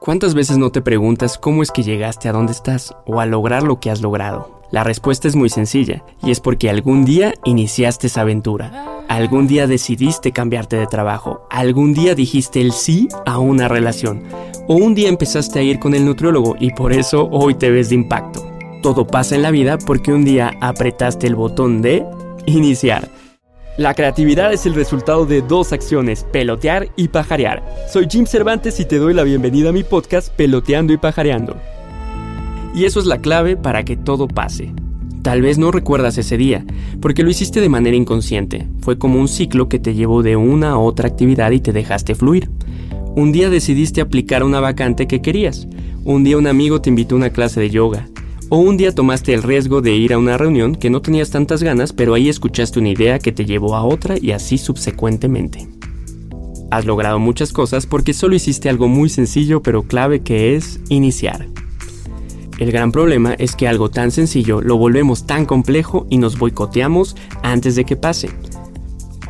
¿Cuántas veces no te preguntas cómo es que llegaste a donde estás o a lograr lo que has logrado? La respuesta es muy sencilla, y es porque algún día iniciaste esa aventura. Algún día decidiste cambiarte de trabajo. Algún día dijiste el sí a una relación. O un día empezaste a ir con el nutriólogo y por eso hoy te ves de impacto. Todo pasa en la vida porque un día apretaste el botón de iniciar. La creatividad es el resultado de dos acciones, pelotear y pajarear. Soy Jim Cervantes y te doy la bienvenida a mi podcast Peloteando y Pajareando. Y eso es la clave para que todo pase. Tal vez no recuerdas ese día, porque lo hiciste de manera inconsciente. Fue como un ciclo que te llevó de una a otra actividad y te dejaste fluir. Un día decidiste aplicar una vacante que querías. Un día un amigo te invitó a una clase de yoga. O un día tomaste el riesgo de ir a una reunión que no tenías tantas ganas, pero ahí escuchaste una idea que te llevó a otra y así subsecuentemente. Has logrado muchas cosas porque solo hiciste algo muy sencillo pero clave que es iniciar. El gran problema es que algo tan sencillo lo volvemos tan complejo y nos boicoteamos antes de que pase.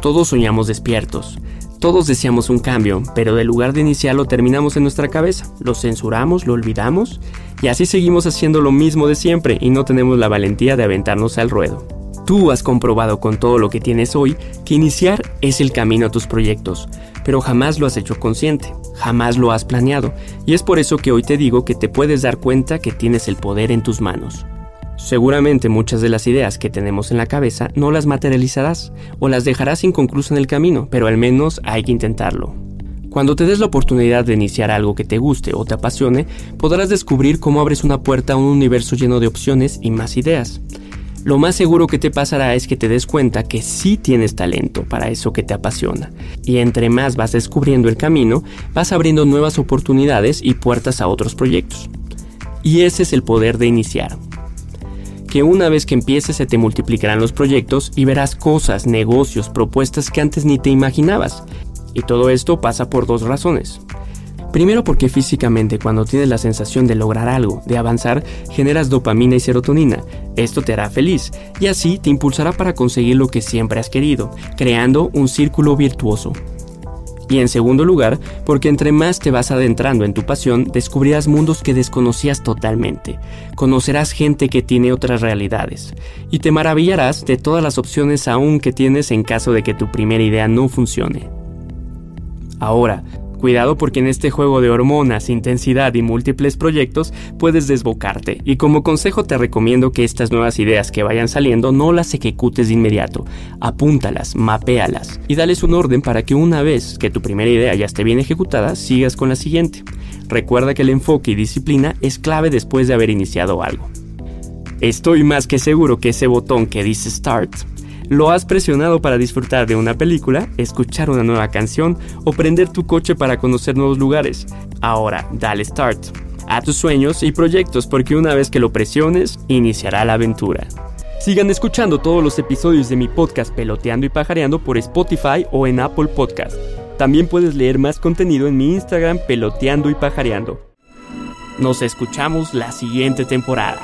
Todos soñamos despiertos, todos deseamos un cambio, pero del lugar de iniciarlo terminamos en nuestra cabeza, lo censuramos, lo olvidamos y así seguimos haciendo lo mismo de siempre y no tenemos la valentía de aventarnos al ruedo. Tú has comprobado con todo lo que tienes hoy que iniciar es el camino a tus proyectos, pero jamás lo has hecho consciente, jamás lo has planeado, y es por eso que hoy te digo que te puedes dar cuenta que tienes el poder en tus manos. Seguramente muchas de las ideas que tenemos en la cabeza no las materializarás o las dejarás inconclusas en el camino, pero al menos hay que intentarlo. Cuando te des la oportunidad de iniciar algo que te guste o te apasione, podrás descubrir cómo abres una puerta a un universo lleno de opciones y más ideas. Lo más seguro que te pasará es que te des cuenta que sí tienes talento para eso que te apasiona. Y entre más vas descubriendo el camino, vas abriendo nuevas oportunidades y puertas a otros proyectos. Y ese es el poder de iniciar que una vez que empieces se te multiplicarán los proyectos y verás cosas, negocios, propuestas que antes ni te imaginabas. Y todo esto pasa por dos razones. Primero porque físicamente cuando tienes la sensación de lograr algo, de avanzar, generas dopamina y serotonina. Esto te hará feliz y así te impulsará para conseguir lo que siempre has querido, creando un círculo virtuoso. Y en segundo lugar, porque entre más te vas adentrando en tu pasión, descubrirás mundos que desconocías totalmente. Conocerás gente que tiene otras realidades. Y te maravillarás de todas las opciones aún que tienes en caso de que tu primera idea no funcione. Ahora, Cuidado porque en este juego de hormonas, intensidad y múltiples proyectos puedes desbocarte y como consejo te recomiendo que estas nuevas ideas que vayan saliendo no las ejecutes de inmediato, apúntalas, mapéalas y dales un orden para que una vez que tu primera idea ya esté bien ejecutada, sigas con la siguiente. Recuerda que el enfoque y disciplina es clave después de haber iniciado algo. Estoy más que seguro que ese botón que dice Start lo has presionado para disfrutar de una película, escuchar una nueva canción o prender tu coche para conocer nuevos lugares. Ahora, dale start a tus sueños y proyectos porque una vez que lo presiones, iniciará la aventura. Sigan escuchando todos los episodios de mi podcast Peloteando y Pajareando por Spotify o en Apple Podcast. También puedes leer más contenido en mi Instagram Peloteando y Pajareando. Nos escuchamos la siguiente temporada.